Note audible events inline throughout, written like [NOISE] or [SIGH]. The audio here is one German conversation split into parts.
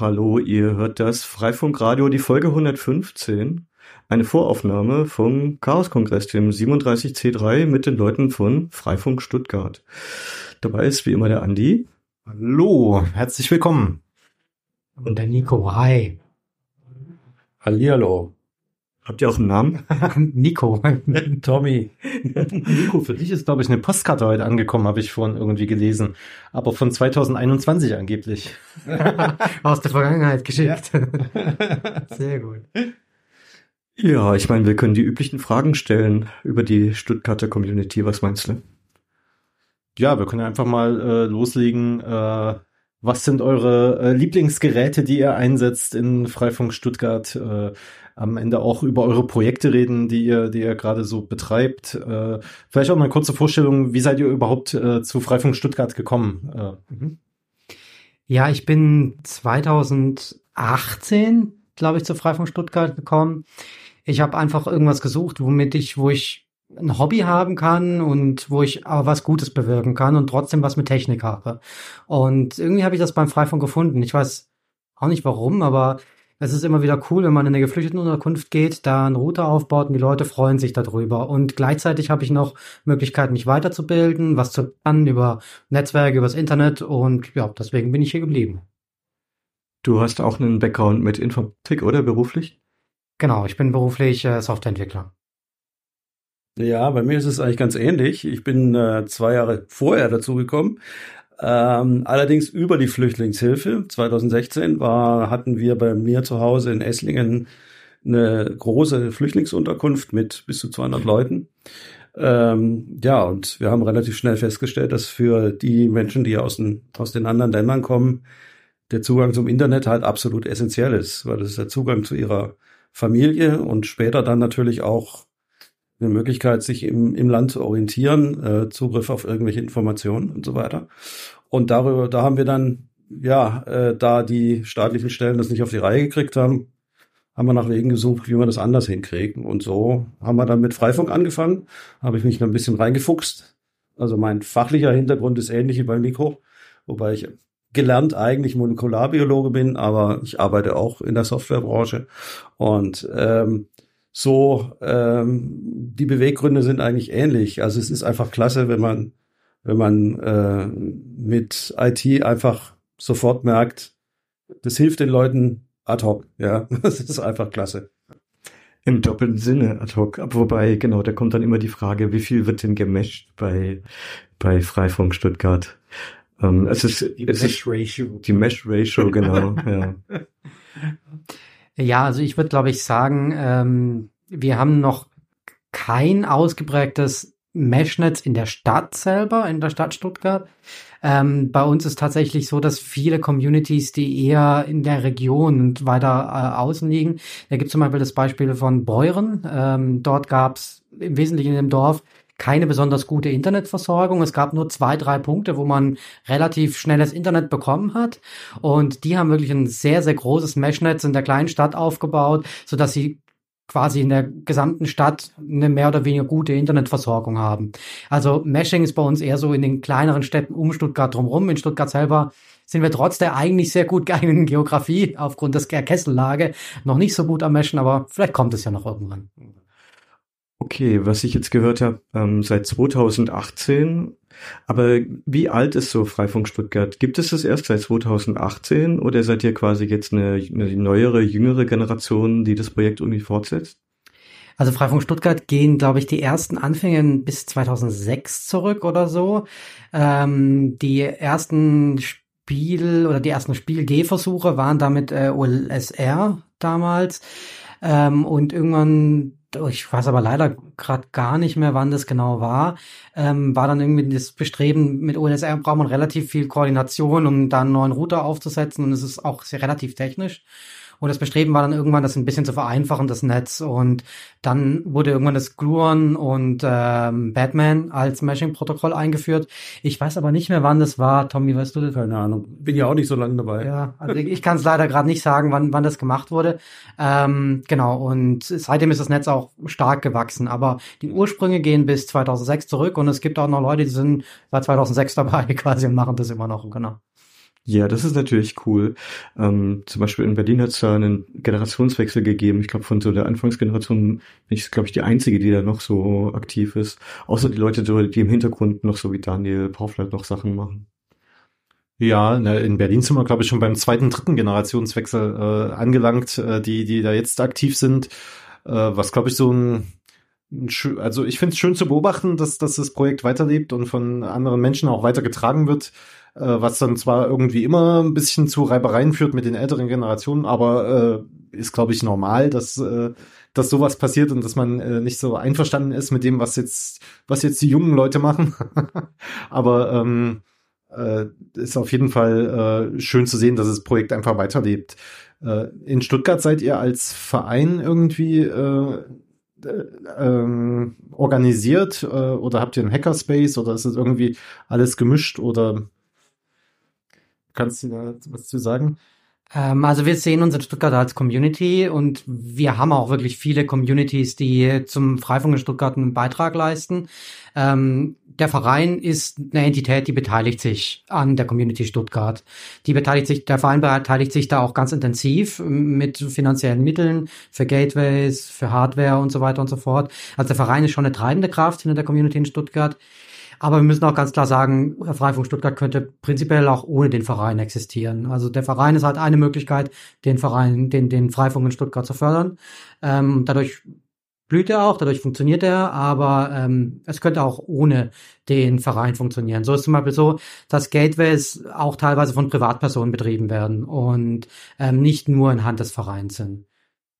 Hallo, ihr hört das Freifunkradio, die Folge 115. Eine Voraufnahme vom Chaos-Kongress, dem 37C3 mit den Leuten von Freifunk Stuttgart. Dabei ist wie immer der Andi. Hallo, herzlich willkommen. Und der Nico, hi. Hallihallo. Habt ihr auch einen Namen? [LAUGHS] Nico. [LAUGHS] Tommy. Nico, für dich ist, glaube ich, eine Postkarte heute angekommen, habe ich vorhin irgendwie gelesen. Aber von 2021 angeblich. [LAUGHS] Aus der Vergangenheit geschickt. Sehr gut. Ja, ich meine, wir können die üblichen Fragen stellen über die Stuttgarter Community. Was meinst du? Ja, wir können einfach mal äh, loslegen. Äh, was sind eure äh, Lieblingsgeräte, die ihr einsetzt in Freifunk Stuttgart? Äh, am Ende auch über eure Projekte reden, die ihr, die ihr gerade so betreibt. Äh, vielleicht auch mal eine kurze Vorstellung, wie seid ihr überhaupt äh, zu Freifunk Stuttgart gekommen? Äh, mhm. Ja, ich bin 2018, glaube ich, zu Freifunk Stuttgart gekommen. Ich habe einfach irgendwas gesucht, womit ich, wo ich ein Hobby haben kann und wo ich aber was Gutes bewirken kann und trotzdem was mit Technik habe. Und irgendwie habe ich das beim Freifunk gefunden. Ich weiß auch nicht warum, aber es ist immer wieder cool, wenn man in eine Geflüchtetenunterkunft geht, da einen Router aufbaut und die Leute freuen sich darüber. Und gleichzeitig habe ich noch Möglichkeit, mich weiterzubilden, was zu lernen über Netzwerke, übers Internet und ja, deswegen bin ich hier geblieben. Du hast auch einen Background mit Informatik, oder beruflich? Genau, ich bin beruflich äh, Softwareentwickler. Ja, bei mir ist es eigentlich ganz ähnlich. Ich bin äh, zwei Jahre vorher dazu gekommen. Ähm, allerdings über die Flüchtlingshilfe. 2016 war, hatten wir bei mir zu Hause in Esslingen eine große Flüchtlingsunterkunft mit bis zu 200 Leuten. Ähm, ja, und wir haben relativ schnell festgestellt, dass für die Menschen, die aus den, aus den anderen Ländern kommen, der Zugang zum Internet halt absolut essentiell ist, weil das ist der Zugang zu ihrer Familie und später dann natürlich auch eine Möglichkeit, sich im, im Land zu orientieren, äh, Zugriff auf irgendwelche Informationen und so weiter. Und darüber, da haben wir dann, ja, äh, da die staatlichen Stellen das nicht auf die Reihe gekriegt haben, haben wir nach Wegen gesucht, wie wir das anders hinkriegen. Und so haben wir dann mit Freifunk angefangen, habe ich mich noch ein bisschen reingefuchst. Also mein fachlicher Hintergrund ist ähnlich wie beim Mikro, wobei ich gelernt eigentlich Molekularbiologe bin, aber ich arbeite auch in der Softwarebranche. Und ähm, so, ähm, die Beweggründe sind eigentlich ähnlich. Also es ist einfach klasse, wenn man, wenn man äh, mit IT einfach sofort merkt, das hilft den Leuten ad hoc. Ja, [LAUGHS] das ist einfach klasse. Im doppelten Sinne ad hoc. Wobei, genau, da kommt dann immer die Frage, wie viel wird denn gemischt bei, bei Freifunk Stuttgart? Ähm, es ist die Mesh Ratio. Die Mesh Ratio, genau. [LAUGHS] ja. Ja, also ich würde, glaube ich, sagen, ähm, wir haben noch kein ausgeprägtes Meshnetz in der Stadt selber, in der Stadt Stuttgart. Ähm, bei uns ist tatsächlich so, dass viele Communities, die eher in der Region und weiter äh, außen liegen, da gibt es zum Beispiel das Beispiel von Beuren. Ähm, dort gab es im Wesentlichen im Dorf keine besonders gute Internetversorgung. Es gab nur zwei, drei Punkte, wo man relativ schnelles Internet bekommen hat. Und die haben wirklich ein sehr, sehr großes Meshnetz in der kleinen Stadt aufgebaut, so sie quasi in der gesamten Stadt eine mehr oder weniger gute Internetversorgung haben. Also Meshing ist bei uns eher so in den kleineren Städten um Stuttgart drumherum. In Stuttgart selber sind wir trotz der eigentlich sehr gut geeigneten Geografie aufgrund des Kessellage noch nicht so gut am Meshen, aber vielleicht kommt es ja noch irgendwann. Okay, was ich jetzt gehört habe, ähm, seit 2018. Aber wie alt ist so Freifunk Stuttgart? Gibt es das erst seit 2018 oder seid ihr quasi jetzt eine, eine neuere, jüngere Generation, die das Projekt irgendwie fortsetzt? Also Freifunk Stuttgart gehen, glaube ich, die ersten Anfänge bis 2006 zurück oder so. Ähm, die ersten Spiel oder die ersten Spiel-G-Versuche waren damit äh, OLSR damals. Ähm, und irgendwann ich weiß aber leider gerade gar nicht mehr, wann das genau war, ähm, war dann irgendwie das Bestreben, mit OSR braucht man relativ viel Koordination, um da einen neuen Router aufzusetzen und es ist auch sehr relativ technisch. Und das Bestreben war dann irgendwann, das ein bisschen zu vereinfachen, das Netz. Und dann wurde irgendwann das Gluon und ähm, Batman als Meshing-Protokoll eingeführt. Ich weiß aber nicht mehr, wann das war. Tommy, weißt du das? Keine Ahnung. Bin ja auch nicht so lange dabei. Ja, also ich kann es leider gerade nicht sagen, wann, wann das gemacht wurde. Ähm, genau, und seitdem ist das Netz auch stark gewachsen. Aber die Ursprünge gehen bis 2006 zurück und es gibt auch noch Leute, die sind seit 2006 dabei [LAUGHS] quasi und machen das immer noch. Genau. Ja, das ist natürlich cool. Ähm, zum Beispiel in Berlin hat es da einen Generationswechsel gegeben. Ich glaube, von so der Anfangsgeneration bin ich, glaube ich, die einzige, die da noch so aktiv ist. Außer die Leute, die im Hintergrund noch so wie Daniel Paufleit noch Sachen machen. Ja, in Berlin sind wir, glaube ich, schon beim zweiten, dritten Generationswechsel äh, angelangt, äh, die, die da jetzt aktiv sind. Äh, was, glaube ich, so ein also ich finde es schön zu beobachten, dass, dass das Projekt weiterlebt und von anderen Menschen auch weitergetragen wird, äh, was dann zwar irgendwie immer ein bisschen zu Reibereien führt mit den älteren Generationen, aber äh, ist, glaube ich, normal, dass, äh, dass sowas passiert und dass man äh, nicht so einverstanden ist mit dem, was jetzt, was jetzt die jungen Leute machen. [LAUGHS] aber ähm, äh, ist auf jeden Fall äh, schön zu sehen, dass das Projekt einfach weiterlebt. Äh, in Stuttgart seid ihr als Verein irgendwie äh, ähm, organisiert äh, oder habt ihr einen Hackerspace oder ist es irgendwie alles gemischt oder kannst du da was zu sagen? Ähm, also wir sehen uns in Stuttgart als Community und wir haben auch wirklich viele Communities, die zum Freifunk in Stuttgart einen Beitrag leisten. Ähm, der Verein ist eine Entität, die beteiligt sich an der Community Stuttgart. Die beteiligt sich, der Verein beteiligt sich da auch ganz intensiv mit finanziellen Mitteln für Gateways, für Hardware und so weiter und so fort. Also der Verein ist schon eine treibende Kraft hinter der Community in Stuttgart. Aber wir müssen auch ganz klar sagen, Freifunk Stuttgart könnte prinzipiell auch ohne den Verein existieren. Also der Verein ist halt eine Möglichkeit, den Verein, den, den Freifunk in Stuttgart zu fördern. Ähm, dadurch blüht er auch, dadurch funktioniert er, aber ähm, es könnte auch ohne den Verein funktionieren. So ist zum Beispiel so, dass Gateways auch teilweise von Privatpersonen betrieben werden und ähm, nicht nur in Hand des Vereins sind.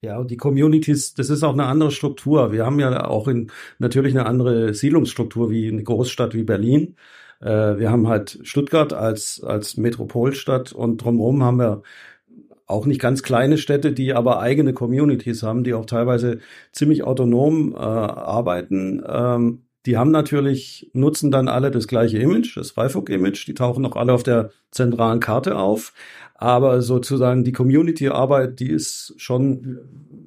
Ja, und die Communities, das ist auch eine andere Struktur. Wir haben ja auch in, natürlich eine andere Siedlungsstruktur wie eine Großstadt wie Berlin. Äh, wir haben halt Stuttgart als, als Metropolstadt und drumherum haben wir auch nicht ganz kleine Städte, die aber eigene Communities haben, die auch teilweise ziemlich autonom äh, arbeiten. Ähm, die haben natürlich, nutzen dann alle das gleiche Image, das Freifunk-Image, die tauchen auch alle auf der zentralen Karte auf. Aber sozusagen die Community-Arbeit, die ist schon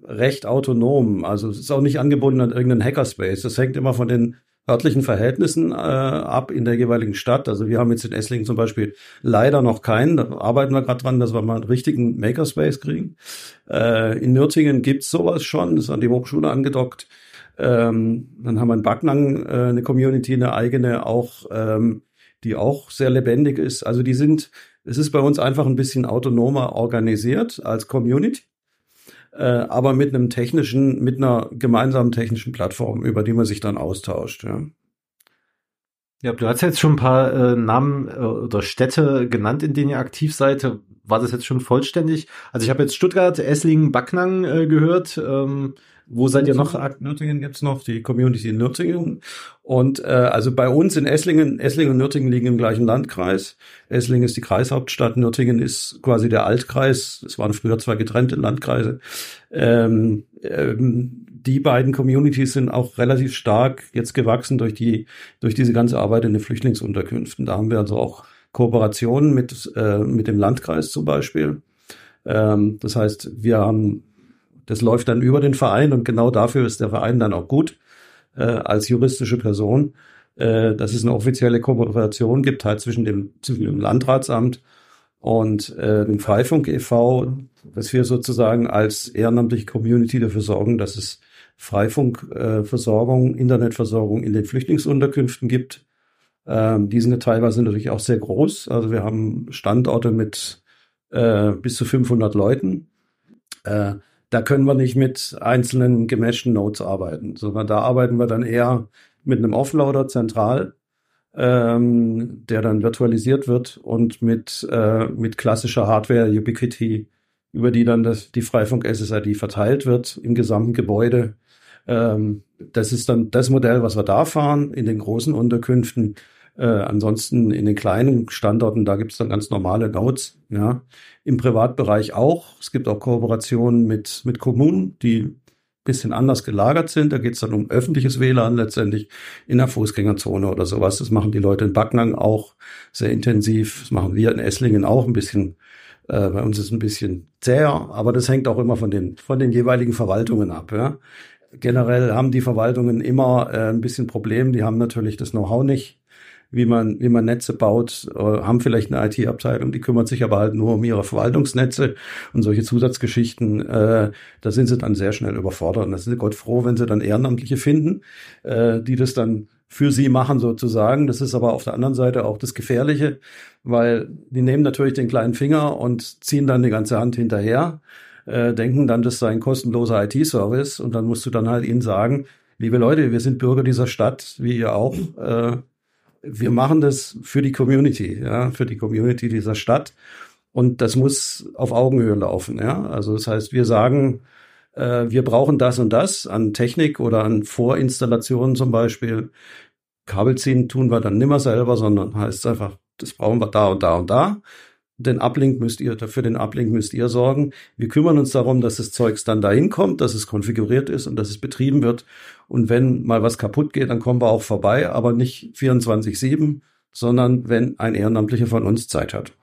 recht autonom. Also es ist auch nicht angebunden an irgendeinen Hackerspace. Das hängt immer von den örtlichen Verhältnissen äh, ab in der jeweiligen Stadt. Also wir haben jetzt in Esslingen zum Beispiel leider noch keinen. Da arbeiten wir gerade dran, dass wir mal einen richtigen Makerspace kriegen. Äh, in Nürtingen gibt's sowas schon, ist an die Hochschule angedockt. Ähm, dann haben wir in Backnang äh, eine Community, eine eigene auch, ähm, die auch sehr lebendig ist. Also die sind es ist bei uns einfach ein bisschen autonomer organisiert als Community, äh, aber mit einem technischen, mit einer gemeinsamen technischen Plattform, über die man sich dann austauscht. Ja. Ja, du hast jetzt schon ein paar äh, Namen äh, oder Städte genannt, in denen ihr aktiv seid. War das jetzt schon vollständig? Also ich habe jetzt Stuttgart, Esslingen, Backnang äh, gehört. Ähm, wo seid ihr noch? Nürtingen gibt's noch, die Community in Nürtingen. Und äh, also bei uns in Esslingen, Esslingen und Nürtingen liegen im gleichen Landkreis. Esslingen ist die Kreishauptstadt, Nürtingen ist quasi der Altkreis. Es waren früher zwei getrennte Landkreise. Ähm, ähm, die beiden Communities sind auch relativ stark jetzt gewachsen durch die durch diese ganze Arbeit in den Flüchtlingsunterkünften. Da haben wir also auch Kooperationen mit äh, mit dem Landkreis zum Beispiel. Ähm, das heißt, wir haben das läuft dann über den Verein und genau dafür ist der Verein dann auch gut äh, als juristische Person, äh, dass es eine offizielle Kooperation gibt halt zwischen dem, zwischen dem Landratsamt und äh, dem Freifunk e.V., dass wir sozusagen als ehrenamtliche Community dafür sorgen, dass es Freifunkversorgung, äh, Internetversorgung in den Flüchtlingsunterkünften gibt. Ähm, die sind ja teilweise natürlich auch sehr groß. Also wir haben Standorte mit äh, bis zu 500 Leuten. Äh, da können wir nicht mit einzelnen gemaschten Nodes arbeiten, sondern da arbeiten wir dann eher mit einem Offloader zentral, ähm, der dann virtualisiert wird und mit, äh, mit klassischer Hardware Ubiquity, über die dann das, die Freifunk SSID verteilt wird im gesamten Gebäude. Ähm, das ist dann das Modell, was wir da fahren. In den großen Unterkünften äh, ansonsten in den kleinen Standorten, da gibt es dann ganz normale Nodes, ja. Im Privatbereich auch. Es gibt auch Kooperationen mit, mit Kommunen, die bisschen anders gelagert sind. Da geht es dann um öffentliches WLAN letztendlich in der Fußgängerzone oder sowas. Das machen die Leute in Backnang auch sehr intensiv. Das machen wir in Esslingen auch ein bisschen. Äh, bei uns ist es ein bisschen zäher, aber das hängt auch immer von den, von den jeweiligen Verwaltungen ab. Ja. Generell haben die Verwaltungen immer äh, ein bisschen Problem. Die haben natürlich das Know-how nicht wie man, wie man Netze baut, äh, haben vielleicht eine IT-Abteilung, die kümmert sich aber halt nur um ihre Verwaltungsnetze und solche Zusatzgeschichten. Äh, da sind sie dann sehr schnell überfordert. Und da sind sie Gott froh, wenn sie dann Ehrenamtliche finden, äh, die das dann für sie machen sozusagen. Das ist aber auf der anderen Seite auch das Gefährliche, weil die nehmen natürlich den kleinen Finger und ziehen dann die ganze Hand hinterher, äh, denken dann, das sei ein kostenloser IT-Service und dann musst du dann halt ihnen sagen, liebe Leute, wir sind Bürger dieser Stadt, wie ihr auch. Äh, wir machen das für die Community, ja, für die Community dieser Stadt. Und das muss auf Augenhöhe laufen, ja. Also das heißt, wir sagen, äh, wir brauchen das und das an Technik oder an Vorinstallationen zum Beispiel. Kabel ziehen tun wir dann nimmer selber, sondern heißt einfach, das brauchen wir da und da und da. Den Uplink müsst ihr, für den Uplink müsst ihr sorgen. Wir kümmern uns darum, dass das Zeugs dann dahin kommt, dass es konfiguriert ist und dass es betrieben wird. Und wenn mal was kaputt geht, dann kommen wir auch vorbei, aber nicht 24-7, sondern wenn ein Ehrenamtlicher von uns Zeit hat.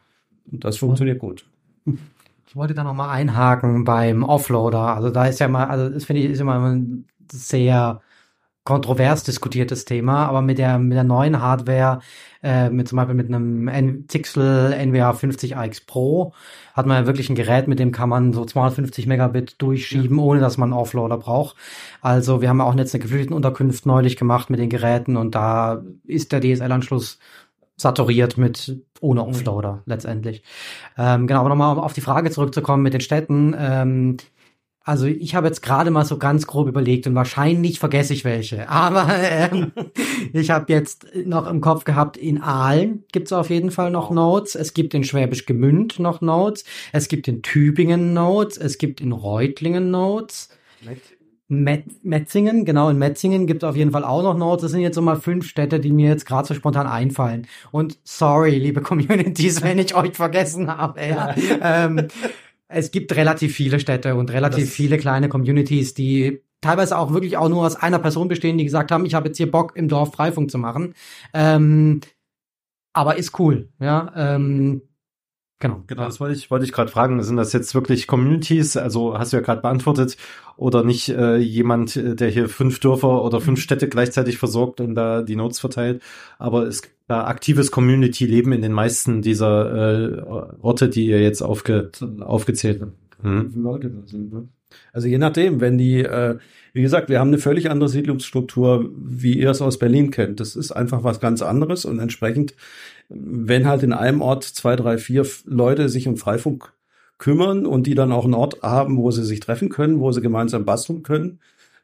Und das funktioniert gut. Ich wollte da nochmal einhaken beim Offloader. Also da ist ja mal, also das finde ich ist immer sehr kontrovers diskutiertes Thema, aber mit der mit der neuen Hardware, äh, mit zum Beispiel mit einem N Tixel NVA 50 AX Pro, hat man ja wirklich ein Gerät, mit dem kann man so 250 Megabit durchschieben, ja. ohne dass man einen Offloader braucht. Also wir haben ja auch jetzt eine geflüchteten Unterkunft neulich gemacht mit den Geräten und da ist der DSL-Anschluss saturiert mit ohne Offloader letztendlich. Ähm, genau, aber nochmal um auf die Frage zurückzukommen mit den Städten. Ähm, also ich habe jetzt gerade mal so ganz grob überlegt und wahrscheinlich vergesse ich welche. [LAUGHS] Aber ähm, ich habe jetzt noch im Kopf gehabt, in Aalen gibt's auf jeden Fall noch Notes. Es gibt in Schwäbisch Gemünd noch Notes. Es gibt in Tübingen Notes. Es gibt in Reutlingen Notes. Met Metzingen, genau, in Metzingen gibt es auf jeden Fall auch noch Notes. Das sind jetzt so mal fünf Städte, die mir jetzt gerade so spontan einfallen. Und sorry, liebe [LAUGHS] Communities, wenn ich euch vergessen habe. Ja. ähm, es gibt relativ viele Städte und relativ das viele kleine Communities, die teilweise auch wirklich auch nur aus einer Person bestehen, die gesagt haben, ich habe jetzt hier Bock, im Dorf Freifunk zu machen. Ähm, aber ist cool, ja. Ähm, Genau. Genau, das wollte ich, wollte ich gerade fragen. Sind das jetzt wirklich Communities? Also hast du ja gerade beantwortet. Oder nicht äh, jemand, äh, der hier fünf Dörfer oder fünf Städte gleichzeitig versorgt und da die Notes verteilt. Aber es gibt da aktives Community-Leben in den meisten dieser äh, Orte, die ihr jetzt aufge, aufgezählt habt. Hm. Also je nachdem, wenn die, äh, wie gesagt, wir haben eine völlig andere Siedlungsstruktur, wie ihr es aus Berlin kennt. Das ist einfach was ganz anderes und entsprechend, wenn halt in einem Ort zwei, drei, vier Leute sich um Freifunk kümmern und die dann auch einen Ort haben, wo sie sich treffen können, wo sie gemeinsam basteln können,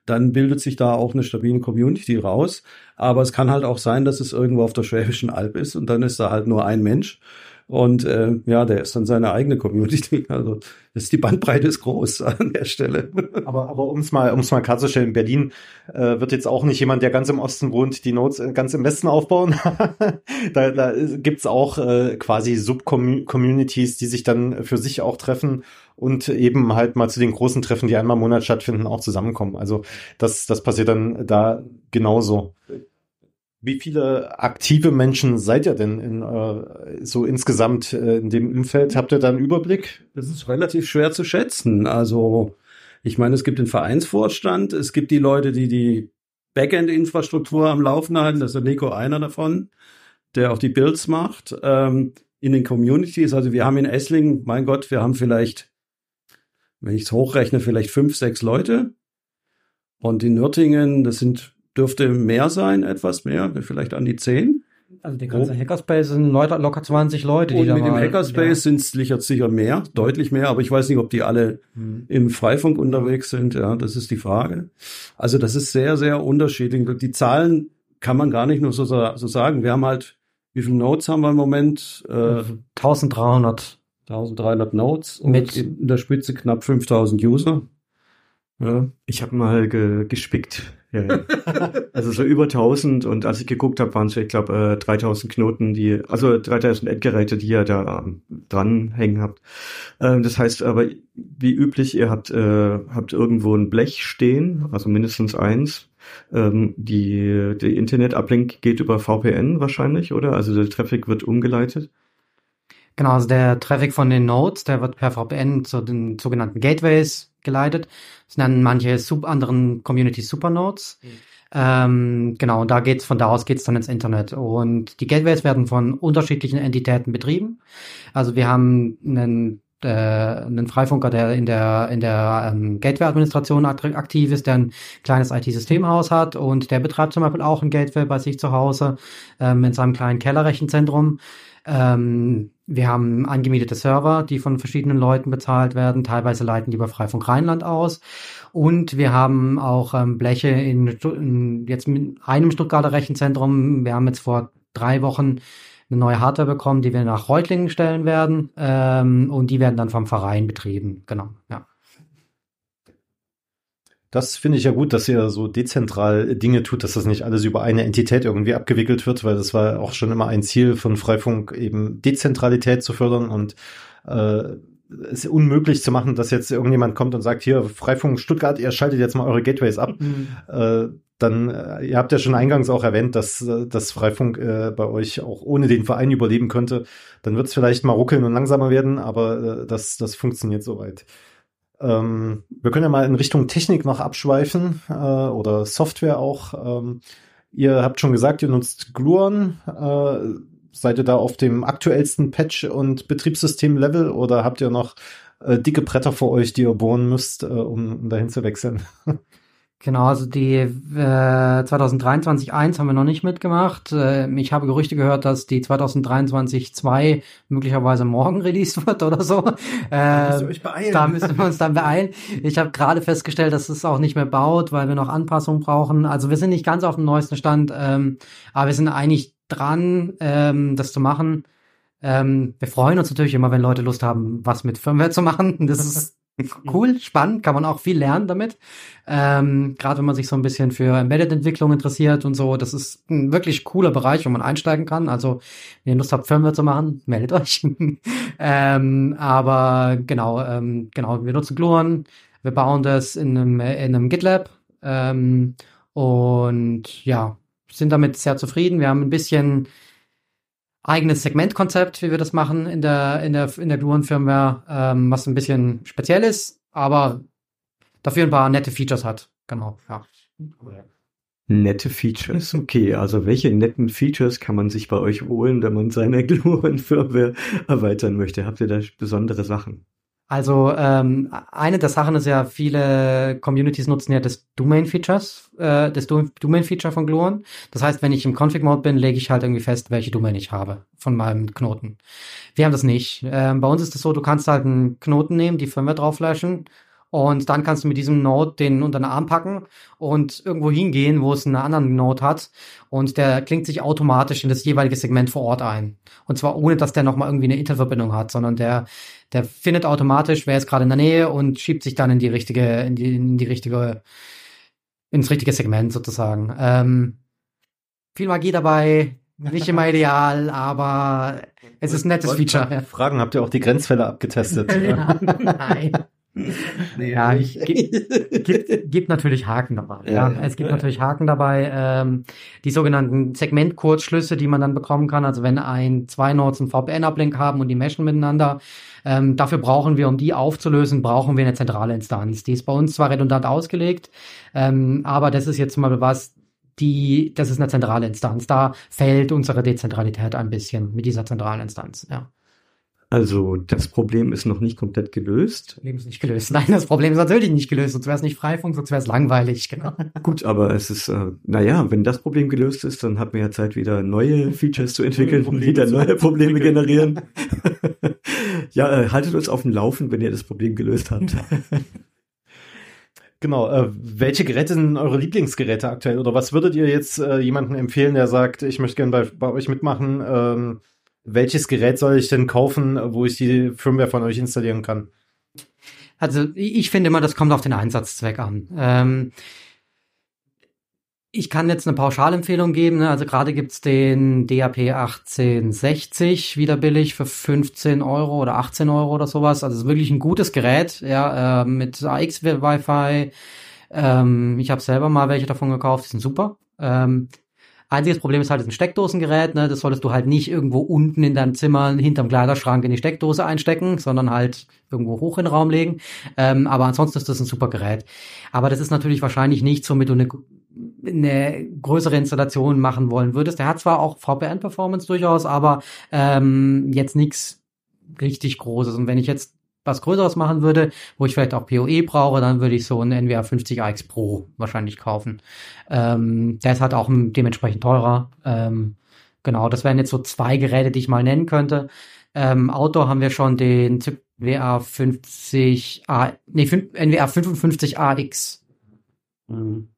dann bildet sich da auch eine stabile Community raus. Aber es kann halt auch sein, dass es irgendwo auf der Schwäbischen Alb ist und dann ist da halt nur ein Mensch und äh, ja, der ist dann seine eigene Community. [LAUGHS] Also das, die Bandbreite ist groß [LAUGHS] an der Stelle. Aber, aber um es mal, um's mal klarzustellen, in Berlin äh, wird jetzt auch nicht jemand, der ganz im Osten wohnt, die Notes äh, ganz im Westen aufbauen. [LAUGHS] da da gibt's auch äh, quasi Subcommunities, die sich dann für sich auch treffen und eben halt mal zu den großen Treffen, die einmal im Monat stattfinden, auch zusammenkommen. Also das, das passiert dann da genauso. Wie viele aktive Menschen seid ihr denn in, äh, so insgesamt äh, in dem Umfeld? Habt ihr da einen Überblick? Das ist relativ schwer zu schätzen. Also ich meine, es gibt den Vereinsvorstand, es gibt die Leute, die die Backend-Infrastruktur am Laufen halten. Das ist der Nico einer davon, der auch die Builds macht. Ähm, in den Communities, also wir haben in Esslingen, mein Gott, wir haben vielleicht, wenn ich es hochrechne, vielleicht fünf, sechs Leute. Und in Nürtingen, das sind dürfte mehr sein, etwas mehr, vielleicht an die zehn. Also der ganze oh. Hackerspace sind locker 20 Leute, die Und da mit mal, dem Hackerspace ja. sind es sicher, sicher mehr, deutlich mehr, aber ich weiß nicht, ob die alle hm. im Freifunk unterwegs sind. Ja, das ist die Frage. Also das ist sehr, sehr unterschiedlich. Die Zahlen kann man gar nicht nur so, so sagen. Wir haben halt, wie viele Nodes haben wir im Moment? Äh, 1300. 1300 Nodes mit in der Spitze knapp 5000 User. Ja. Ich habe mal ge gespickt ja, Also so über 1000 und als ich geguckt habe, waren es, ich glaube, äh, 3000 Knoten, die, also 3000 Endgeräte, die ihr da ähm, dranhängen habt. Ähm, das heißt aber, wie üblich, ihr habt, äh, habt irgendwo ein Blech stehen, also mindestens eins. Ähm, die, die Internet-Uplink geht über VPN wahrscheinlich, oder? Also der Traffic wird umgeleitet. Genau, also der Traffic von den Nodes, der wird per VPN zu den sogenannten Gateways geleitet. Das nennen manche sub anderen Communities Supernodes. Mhm. Ähm, genau, und da geht's von da aus geht's dann ins Internet. Und die Gateways werden von unterschiedlichen Entitäten betrieben. Also wir haben einen äh, einen Freifunker, der in der in der ähm, Gateway-Administration aktiv ist, der ein kleines IT-Systemhaus hat und der betreibt zum Beispiel auch ein Gateway bei sich zu Hause ähm, in seinem kleinen Kellerrechenzentrum. Ähm, wir haben angemietete Server, die von verschiedenen Leuten bezahlt werden. Teilweise leiten die über Freifunk Rheinland aus. Und wir haben auch ähm, Bleche in, in jetzt mit einem Stuttgarter Rechenzentrum. Wir haben jetzt vor drei Wochen eine neue Hardware bekommen, die wir nach Reutlingen stellen werden. Ähm, und die werden dann vom Verein betrieben. Genau, ja. Das finde ich ja gut, dass ihr so dezentral Dinge tut, dass das nicht alles über eine Entität irgendwie abgewickelt wird, weil das war auch schon immer ein Ziel von Freifunk, eben Dezentralität zu fördern und äh, es unmöglich zu machen, dass jetzt irgendjemand kommt und sagt, hier, Freifunk Stuttgart, ihr schaltet jetzt mal eure Gateways ab. Mhm. Äh, dann, äh, ihr habt ja schon eingangs auch erwähnt, dass, äh, dass Freifunk äh, bei euch auch ohne den Verein überleben könnte. Dann wird es vielleicht mal ruckeln und langsamer werden, aber äh, das, das funktioniert soweit. Ähm, wir können ja mal in Richtung Technik noch abschweifen äh, oder Software auch. Ähm, ihr habt schon gesagt, ihr nutzt Gluon. Äh, seid ihr da auf dem aktuellsten Patch- und Betriebssystem-Level oder habt ihr noch äh, dicke Bretter vor euch, die ihr bohren müsst, äh, um, um dahin zu wechseln? [LAUGHS] Genau, also die äh, 2023-1 haben wir noch nicht mitgemacht. Äh, ich habe Gerüchte gehört, dass die 2023-2 möglicherweise morgen [LAUGHS] released wird oder so. Äh, euch beeilen. Da müssen wir uns dann beeilen. Ich habe gerade festgestellt, dass es auch nicht mehr baut, weil wir noch Anpassungen brauchen. Also wir sind nicht ganz auf dem neuesten Stand, ähm, aber wir sind eigentlich dran, ähm, das zu machen. Ähm, wir freuen uns natürlich immer, wenn Leute Lust haben, was mit Firmware zu machen. Das ist [LAUGHS] cool, spannend, kann man auch viel lernen damit. Ähm, Gerade wenn man sich so ein bisschen für Embedded-Entwicklung interessiert und so, das ist ein wirklich cooler Bereich, wo man einsteigen kann. Also, wenn ihr Lust habt, Firmware zu machen, [LAUGHS] meldet euch. [LAUGHS] ähm, aber genau, ähm, genau, wir nutzen Gluon, wir bauen das in einem, in einem GitLab ähm, und ja, sind damit sehr zufrieden. Wir haben ein bisschen eigenes Segmentkonzept, wie wir das machen in der, in der, in der Gluon-Firmware, ähm, was ein bisschen speziell ist, aber dafür ein paar nette Features hat. Genau, ja. Nette Features, okay. Also welche netten Features kann man sich bei euch holen, wenn man seine [LAUGHS] Gluon-Firmware erweitern möchte? Habt ihr da besondere Sachen? Also ähm, eine der Sachen ist ja, viele Communities nutzen ja das Domain-Features, äh, das Domain-Feature von Gluon. Das heißt, wenn ich im Config-Mode bin, lege ich halt irgendwie fest, welche Domain ich habe von meinem Knoten. Wir haben das nicht. Ähm, bei uns ist es so, du kannst halt einen Knoten nehmen, die Firmware drauflöschen und dann kannst du mit diesem Node den unter den Arm packen und irgendwo hingehen, wo es einen anderen Node hat. Und der klingt sich automatisch in das jeweilige Segment vor Ort ein. Und zwar ohne, dass der nochmal irgendwie eine Intel-Verbindung hat, sondern der, der findet automatisch, wer ist gerade in der Nähe und schiebt sich dann in die richtige, in die, in die richtige, ins richtige Segment sozusagen. Ähm, viel Magie dabei, nicht immer ideal, aber es ist ein nettes Feature. Fragen, habt ihr auch die Grenzfälle abgetestet? [LAUGHS] ja, nein. [LAUGHS] Nee, ja, ich, gibt, gibt natürlich Haken dabei. Ja, ja. Es gibt natürlich Haken dabei. Ähm, die sogenannten Segmentkurzschlüsse, die man dann bekommen kann. Also wenn ein zwei Nodes einen VPN-Uplink haben und die meshen miteinander, ähm, dafür brauchen wir, um die aufzulösen, brauchen wir eine zentrale Instanz. Die ist bei uns zwar redundant ausgelegt, ähm, aber das ist jetzt mal was, die, das ist eine zentrale Instanz. Da fällt unsere Dezentralität ein bisschen mit dieser zentralen Instanz. Ja. Also das Problem ist noch nicht komplett gelöst. Das Problem ist nicht gelöst. Nein, das Problem ist natürlich nicht gelöst, sonst wäre es nicht Freifunk, sonst wäre es langweilig, genau. [LAUGHS] Gut, aber es ist, äh, naja, wenn das Problem gelöst ist, dann hat man ja Zeit, wieder neue Features zu entwickeln und wieder neue Probleme generieren. [LAUGHS] ja, äh, haltet uns auf dem Laufen, wenn ihr das Problem gelöst habt. [LAUGHS] Genau, äh, welche Geräte sind eure Lieblingsgeräte aktuell? Oder was würdet ihr jetzt äh, jemandem empfehlen, der sagt, ich möchte gerne bei, bei euch mitmachen? Ähm, welches Gerät soll ich denn kaufen, wo ich die Firmware von euch installieren kann? Also ich finde immer, das kommt auf den Einsatzzweck an. Ähm, ich kann jetzt eine Pauschalempfehlung geben. Ne? Also gerade gibt's den DAP 1860 wieder billig für 15 Euro oder 18 Euro oder sowas. Also es ist wirklich ein gutes Gerät, ja, äh, mit AX Wi-Fi. Ähm, ich habe selber mal welche davon gekauft, die sind super. Ähm, Einziges Problem ist halt, es ist ein Steckdosengerät, ne? Das solltest du halt nicht irgendwo unten in deinem Zimmer hinterm Kleiderschrank in die Steckdose einstecken, sondern halt irgendwo hoch in den Raum legen. Ähm, aber ansonsten ist das ein super Gerät. Aber das ist natürlich wahrscheinlich nichts, womit du eine eine größere Installation machen wollen würdest. Der hat zwar auch VPN-Performance durchaus, aber ähm, jetzt nichts richtig Großes. Und wenn ich jetzt was Größeres machen würde, wo ich vielleicht auch PoE brauche, dann würde ich so einen NVR 50 AX Pro wahrscheinlich kaufen. Ähm, der ist halt auch dementsprechend teurer. Ähm, genau, das wären jetzt so zwei Geräte, die ich mal nennen könnte. Ähm, Outdoor haben wir schon den NVR 50 A, nee, NVR 55 AX. Mhm.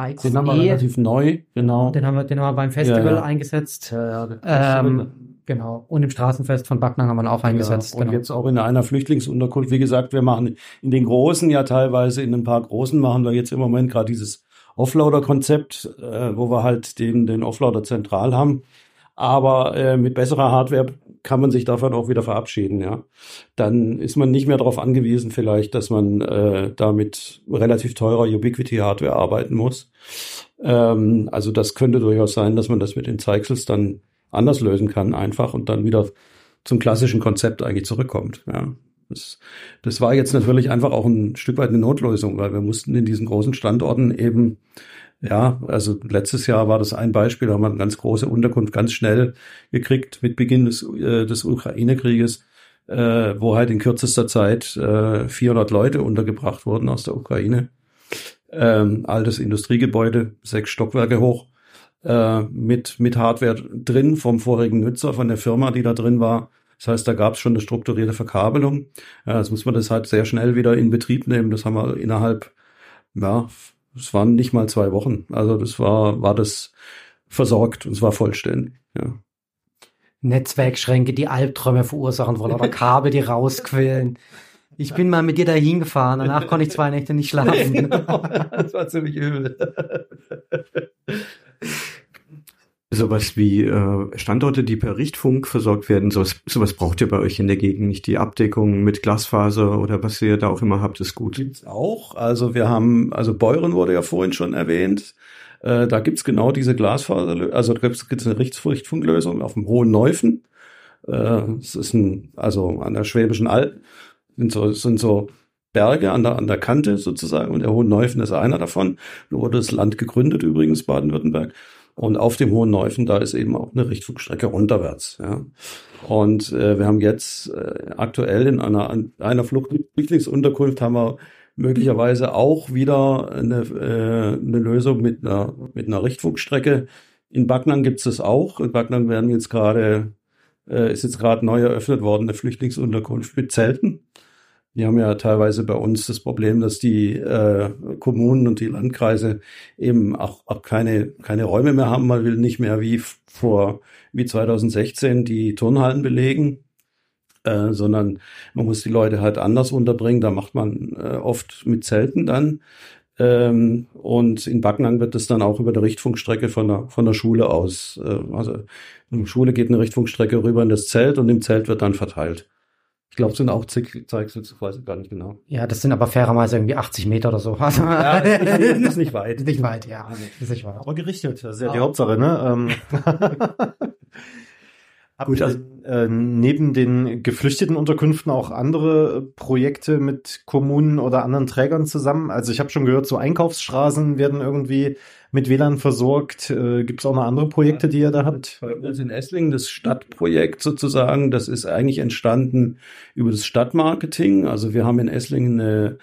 AX den haben wir relativ neu, genau. Den haben wir, den haben wir beim Festival ja, ja. eingesetzt. Ja, ja, ähm, Genau. Und im Straßenfest von Backnang haben wir auch eingesetzt. Ja, und genau. jetzt auch in einer Flüchtlingsunterkunft. Wie gesagt, wir machen in den großen ja teilweise, in ein paar großen machen wir jetzt im Moment gerade dieses Offloader-Konzept, äh, wo wir halt den, den Offloader zentral haben. Aber äh, mit besserer Hardware kann man sich davon auch wieder verabschieden, ja. Dann ist man nicht mehr darauf angewiesen, vielleicht, dass man äh, da mit relativ teurer Ubiquity-Hardware arbeiten muss. Ähm, also das könnte durchaus sein, dass man das mit den Zeichsels dann anders lösen kann einfach und dann wieder zum klassischen Konzept eigentlich zurückkommt. Ja. Das, das war jetzt natürlich einfach auch ein Stück weit eine Notlösung, weil wir mussten in diesen großen Standorten eben, ja, also letztes Jahr war das ein Beispiel, da haben wir eine ganz große Unterkunft ganz schnell gekriegt mit Beginn des, äh, des Ukraine-Krieges, äh, wo halt in kürzester Zeit äh, 400 Leute untergebracht wurden aus der Ukraine. Ähm, altes Industriegebäude, sechs Stockwerke hoch äh, mit, mit Hardware drin vom vorigen Nutzer, von der Firma, die da drin war. Das heißt, da gab es schon eine strukturierte Verkabelung. Ja, jetzt muss man das halt sehr schnell wieder in Betrieb nehmen. Das haben wir innerhalb, ja, es waren nicht mal zwei Wochen. Also das war, war das versorgt und es war vollständig. Ja. Netzwerkschränke, die Albträume verursachen wollen oder Kabel, die rausquillen. Ich bin mal mit dir dahin gefahren, danach konnte ich zwei Nächte nicht schlafen. [LAUGHS] genau. Das war ziemlich übel. Sowas wie äh, Standorte, die per Richtfunk versorgt werden, sowas, sowas braucht ihr bei euch in der Gegend nicht. Die Abdeckung mit Glasfaser oder was ihr da auch immer habt, ist gut. Gibt's auch. Also wir haben, also Beuren wurde ja vorhin schon erwähnt. Äh, da gibt's genau diese Glasfaser, also da gibt's, gibt's eine Richtfunklösung auf dem Hohen Neufen. Äh, es ist ein, also an der Schwäbischen Alb sind so, sind so Berge an der, an der Kante sozusagen und der Hohen Neufen ist einer davon. Da wurde das Land gegründet übrigens, Baden-Württemberg. Und auf dem Hohen Neufen, da ist eben auch eine Richtfunkstrecke runterwärts. Ja. Und äh, wir haben jetzt äh, aktuell in einer, einer Flüchtlingsunterkunft haben wir möglicherweise auch wieder eine, äh, eine Lösung mit einer, mit einer Richtfunkstrecke. In Backnang gibt es das auch. In Backnang werden jetzt gerade, äh, ist jetzt gerade neu eröffnet worden, eine Flüchtlingsunterkunft mit Zelten. Wir haben ja teilweise bei uns das Problem, dass die äh, Kommunen und die Landkreise eben auch, auch keine, keine Räume mehr haben. Man will nicht mehr wie vor, wie 2016 die Turnhallen belegen, äh, sondern man muss die Leute halt anders unterbringen. Da macht man äh, oft mit Zelten dann. Ähm, und in Backnang wird es dann auch über der Richtfunkstrecke von der, von der Schule aus. Äh, also in der Schule geht eine Richtfunkstrecke rüber in das Zelt und im Zelt wird dann verteilt. Ich glaube, es sind auch zig weiß ich gar nicht genau. Ja, das sind aber fairerweise irgendwie 80 Meter oder so. Also, [LAUGHS] ja, das ist nicht weit. Nicht weit, ja. Ist nicht weit. Aber gerichtet, das ist ja die Hauptsache, ne? [LAUGHS] Ähm. Gut, also, äh, neben den geflüchteten Unterkünften auch andere Projekte mit Kommunen oder anderen Trägern zusammen? Also ich habe schon gehört, so Einkaufsstraßen werden irgendwie mit WLAN versorgt. Äh, Gibt es auch noch andere Projekte, die ihr da habt? Bei uns in Esslingen das Stadtprojekt sozusagen, das ist eigentlich entstanden über das Stadtmarketing. Also wir haben in Esslingen eine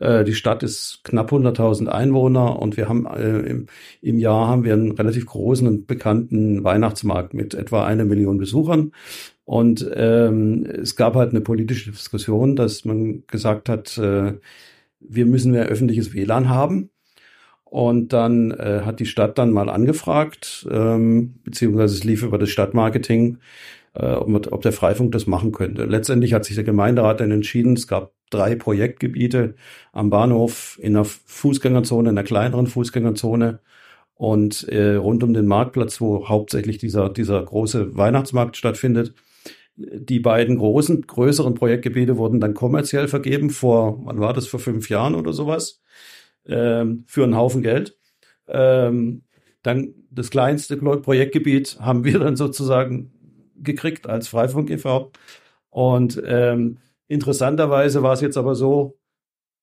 äh, die Stadt ist knapp 100.000 Einwohner und wir haben äh, im, im, Jahr haben wir einen relativ großen und bekannten Weihnachtsmarkt mit etwa einer Million Besuchern. Und ähm, es gab halt eine politische Diskussion, dass man gesagt hat, äh, wir müssen mehr öffentliches WLAN haben. Und dann äh, hat die Stadt dann mal angefragt, ähm, beziehungsweise es lief über das Stadtmarketing, äh, ob, ob der Freifunk das machen könnte. Letztendlich hat sich der Gemeinderat dann entschieden, es gab drei Projektgebiete am Bahnhof, in der Fußgängerzone, in der kleineren Fußgängerzone und äh, rund um den Marktplatz, wo hauptsächlich dieser, dieser große Weihnachtsmarkt stattfindet. Die beiden großen, größeren Projektgebiete wurden dann kommerziell vergeben vor, wann war das, vor fünf Jahren oder sowas ähm, für einen Haufen Geld. Ähm, dann das kleinste Projektgebiet haben wir dann sozusagen gekriegt als Freifunk e.V. Und ähm, interessanterweise war es jetzt aber so,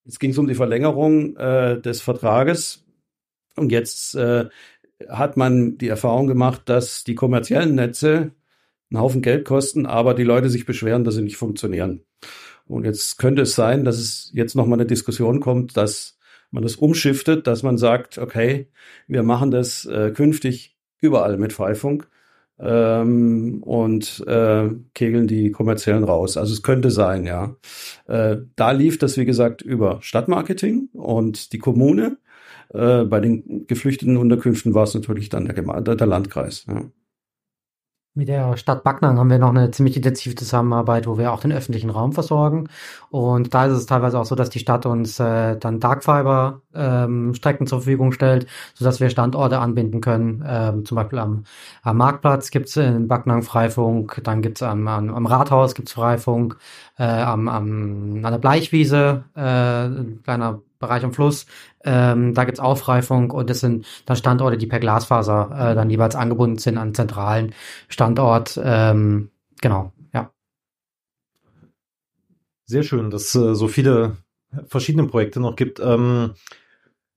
es ging um die Verlängerung äh, des Vertrages Und jetzt äh, hat man die Erfahrung gemacht, dass die kommerziellen Netze einen Haufen Geld kosten, aber die Leute sich beschweren, dass sie nicht funktionieren. Und jetzt könnte es sein, dass es jetzt nochmal eine Diskussion kommt, dass man das umschiftet, dass man sagt, okay, wir machen das äh, künftig überall mit Freifunk ähm, und äh, kegeln die kommerziellen raus. Also es könnte sein, ja. Äh, da lief das, wie gesagt, über Stadtmarketing und die Kommune. Äh, bei den geflüchteten Unterkünften war es natürlich dann der, Gemeinde, der Landkreis. Ja. Mit der Stadt Backnang haben wir noch eine ziemlich intensive Zusammenarbeit, wo wir auch den öffentlichen Raum versorgen. Und da ist es teilweise auch so, dass die Stadt uns äh, dann Darkfiber ähm, Strecken zur Verfügung stellt, sodass wir Standorte anbinden können. Ähm, zum Beispiel am, am Marktplatz gibt's in Backnang Freifunk, dann gibt's am, am, am Rathaus gibt's Freifunk, äh, am, am, an der Bleichwiese, äh, ein kleiner Bereich am Fluss. Ähm, da gibt's Aufreifung und das sind dann Standorte, die per Glasfaser äh, dann jeweils angebunden sind an zentralen Standort. Ähm, genau, ja. Sehr schön, dass es äh, so viele verschiedene Projekte noch gibt. Ähm,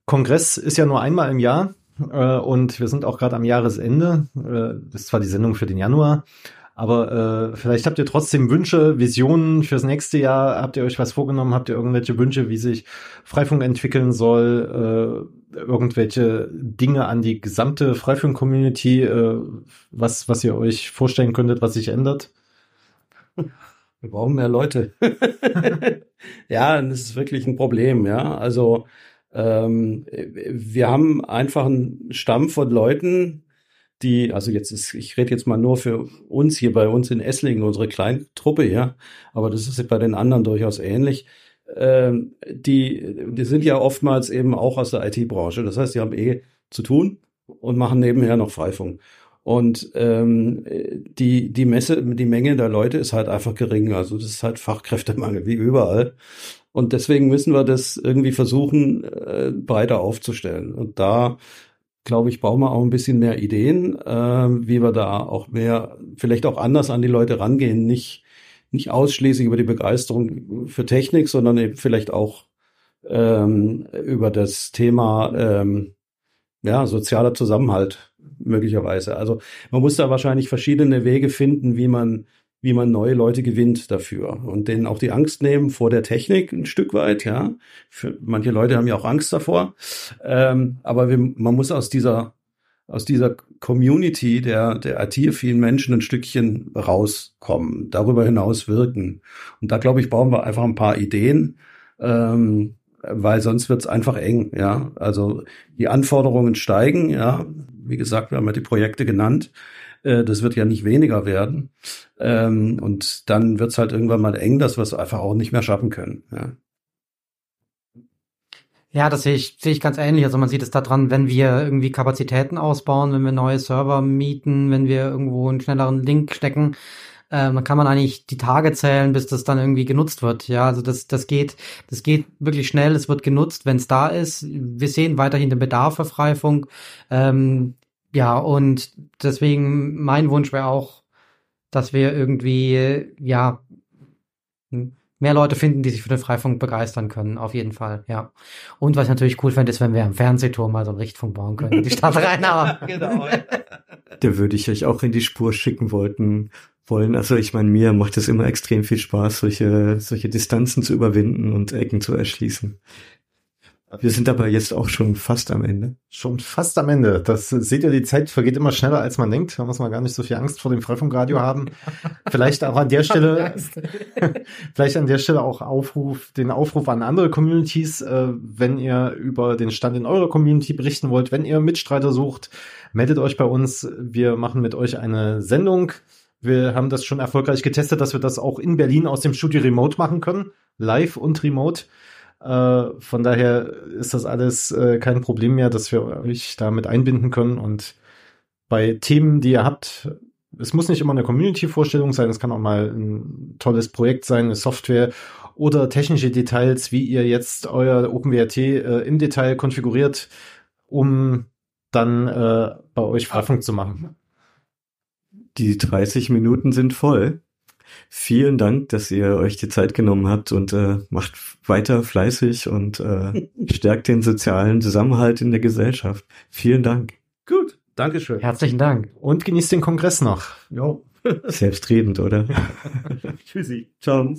Kongress ist ja nur einmal im Jahr äh, und wir sind auch gerade am Jahresende. Äh, das ist zwar die Sendung für den Januar, aber äh, vielleicht habt ihr trotzdem Wünsche, Visionen fürs nächste Jahr. Habt ihr euch was vorgenommen? Habt ihr irgendwelche Wünsche, wie sich Freifunk entwickeln soll? Äh, irgendwelche Dinge an die gesamte Freifunk-Community, äh, was, was ihr euch vorstellen könntet, was sich ändert? [LAUGHS] Wir brauchen mehr Leute. [LAUGHS] ja, das ist wirklich ein Problem, ja. Also ähm, wir haben einfach einen Stamm von Leuten, die, also jetzt ist, ich rede jetzt mal nur für uns hier bei uns in Esslingen, unsere kleine Truppe, ja, aber das ist bei den anderen durchaus ähnlich. Ähm, die, die sind ja oftmals eben auch aus der IT-Branche. Das heißt, die haben eh zu tun und machen nebenher noch Freifunk. Und ähm, die, die Messe, die Menge der Leute ist halt einfach gering. Also das ist halt Fachkräftemangel, wie überall. Und deswegen müssen wir das irgendwie versuchen, äh, breiter aufzustellen. Und da glaube ich, brauchen wir auch ein bisschen mehr Ideen, äh, wie wir da auch mehr, vielleicht auch anders an die Leute rangehen, nicht, nicht ausschließlich über die Begeisterung für Technik, sondern eben vielleicht auch ähm, über das Thema ähm, ja, sozialer Zusammenhalt möglicherweise. Also man muss da wahrscheinlich verschiedene Wege finden, wie man wie man neue Leute gewinnt dafür und denen auch die Angst nehmen vor der Technik ein Stück weit, ja. Für, manche Leute haben ja auch Angst davor. Ähm, aber wir, man muss aus dieser, aus dieser Community der, der IT-affinen Menschen ein Stückchen rauskommen, darüber hinaus wirken. Und da glaube ich, brauchen wir einfach ein paar Ideen, ähm, weil sonst wird es einfach eng, ja. Also die Anforderungen steigen, ja. Wie gesagt, wir haben ja die Projekte genannt. Äh, das wird ja nicht weniger werden. Ähm, und dann wird es halt irgendwann mal eng, dass wir es einfach auch nicht mehr schaffen können. Ja. Ja, das sehe ich, sehe ich ganz ähnlich. Also man sieht es daran, wenn wir irgendwie Kapazitäten ausbauen, wenn wir neue Server mieten, wenn wir irgendwo einen schnelleren Link stecken, äh, dann kann man eigentlich die Tage zählen, bis das dann irgendwie genutzt wird. Ja, also das, das geht, das geht wirklich schnell. Es wird genutzt, wenn es da ist. Wir sehen weiterhin den Bedarf für Freifunk. Ähm, ja, und deswegen mein Wunsch wäre auch, dass wir irgendwie, ja, mehr Leute finden, die sich für den Freifunk begeistern können, auf jeden Fall, ja. Und was ich natürlich cool fände, ist, wenn wir am Fernsehturm mal so einen Richtfunk bauen können, die Stadt [LAUGHS] Rheinauer. genau. [LAUGHS] Da würde ich euch auch in die Spur schicken wollten, wollen. Also ich meine, mir macht es immer extrem viel Spaß, solche, solche Distanzen zu überwinden und Ecken zu erschließen. Wir sind aber jetzt auch schon fast am Ende. Schon fast am Ende. Das seht ihr, die Zeit vergeht immer schneller, als man denkt. Da muss man gar nicht so viel Angst vor dem Freifunkradio haben. [LAUGHS] Vielleicht auch an der Stelle, [LAUGHS] vielleicht an der Stelle auch Aufruf, den Aufruf an andere Communities, äh, wenn ihr über den Stand in eurer Community berichten wollt, wenn ihr Mitstreiter sucht, meldet euch bei uns. Wir machen mit euch eine Sendung. Wir haben das schon erfolgreich getestet, dass wir das auch in Berlin aus dem Studio Remote machen können. Live und Remote. Äh, von daher ist das alles äh, kein Problem mehr, dass wir euch damit einbinden können. Und bei Themen, die ihr habt, es muss nicht immer eine Community-Vorstellung sein, es kann auch mal ein tolles Projekt sein, eine Software oder technische Details, wie ihr jetzt euer OpenWrt äh, im Detail konfiguriert, um dann äh, bei euch Freifunk zu machen. Die 30 Minuten sind voll. Vielen Dank, dass ihr euch die Zeit genommen habt und äh, macht weiter fleißig und äh, [LAUGHS] stärkt den sozialen Zusammenhalt in der Gesellschaft. Vielen Dank. Gut, Dankeschön. Herzlichen Dank. Und genießt den Kongress noch. Jo. Selbstredend, oder? [LAUGHS] Tschüssi. Ciao.